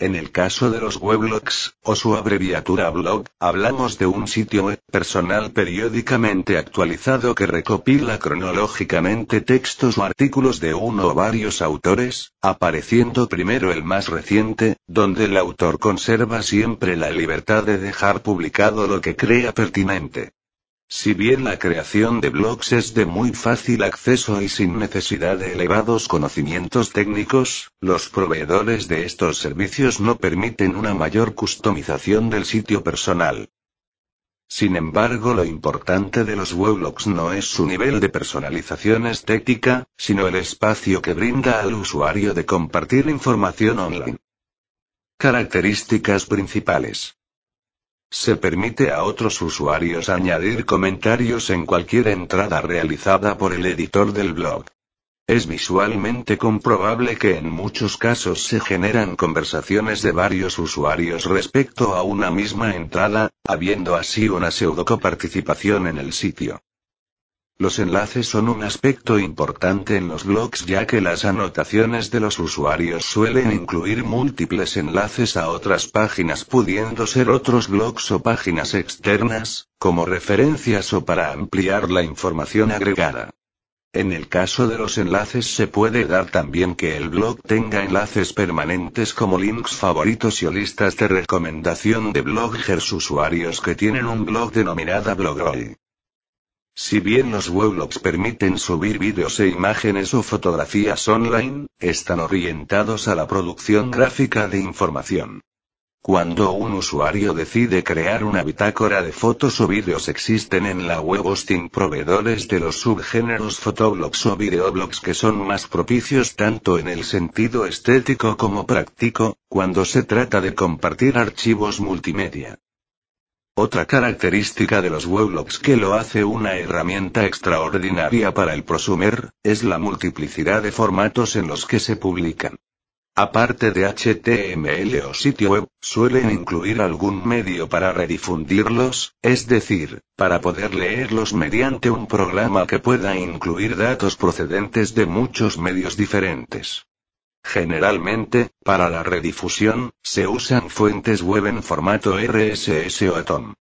En el caso de los weblogs, o su abreviatura blog, hablamos de un sitio web personal periódicamente actualizado que recopila cronológicamente textos o artículos de uno o varios autores, apareciendo primero el más reciente, donde el autor conserva siempre la libertad de dejar publicado lo que crea pertinente. Si bien la creación de blogs es de muy fácil acceso y sin necesidad de elevados conocimientos técnicos, los proveedores de estos servicios no permiten una mayor customización del sitio personal. Sin embargo, lo importante de los weblogs no es su nivel de personalización estética, sino el espacio que brinda al usuario de compartir información online. Características principales. Se permite a otros usuarios añadir comentarios en cualquier entrada realizada por el editor del blog. Es visualmente comprobable que en muchos casos se generan conversaciones de varios usuarios respecto a una misma entrada, habiendo así una pseudo-coparticipación en el sitio. Los enlaces son un aspecto importante en los blogs ya que las anotaciones de los usuarios suelen incluir múltiples enlaces a otras páginas pudiendo ser otros blogs o páginas externas, como referencias o para ampliar la información agregada. En el caso de los enlaces se puede dar también que el blog tenga enlaces permanentes como links favoritos y listas de recomendación de bloggers usuarios que tienen un blog denominada Blogroll. Si bien los weblogs permiten subir vídeos e imágenes o fotografías online, están orientados a la producción gráfica de información. Cuando un usuario decide crear una bitácora de fotos o vídeos existen en la web hosting proveedores de los subgéneros fotoblogs o videoblogs que son más propicios tanto en el sentido estético como práctico, cuando se trata de compartir archivos multimedia. Otra característica de los weblogs que lo hace una herramienta extraordinaria para el prosumer, es la multiplicidad de formatos en los que se publican. Aparte de HTML o sitio web, suelen incluir algún medio para redifundirlos, es decir, para poder leerlos mediante un programa que pueda incluir datos procedentes de muchos medios diferentes. Generalmente, para la redifusión, se usan fuentes web en formato RSS o Atom.